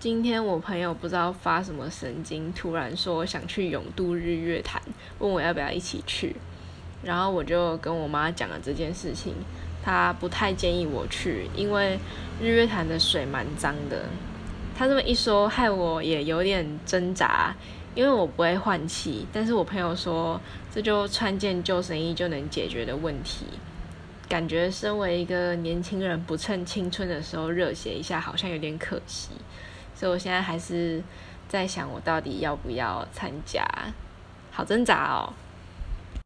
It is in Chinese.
今天我朋友不知道发什么神经，突然说想去永渡日月潭，问我要不要一起去。然后我就跟我妈讲了这件事情，她不太建议我去，因为日月潭的水蛮脏的。她这么一说，害我也有点挣扎，因为我不会换气。但是我朋友说，这就穿件救生衣就能解决的问题。感觉身为一个年轻人，不趁青春的时候热血一下，好像有点可惜。所以我现在还是在想，我到底要不要参加？好挣扎哦。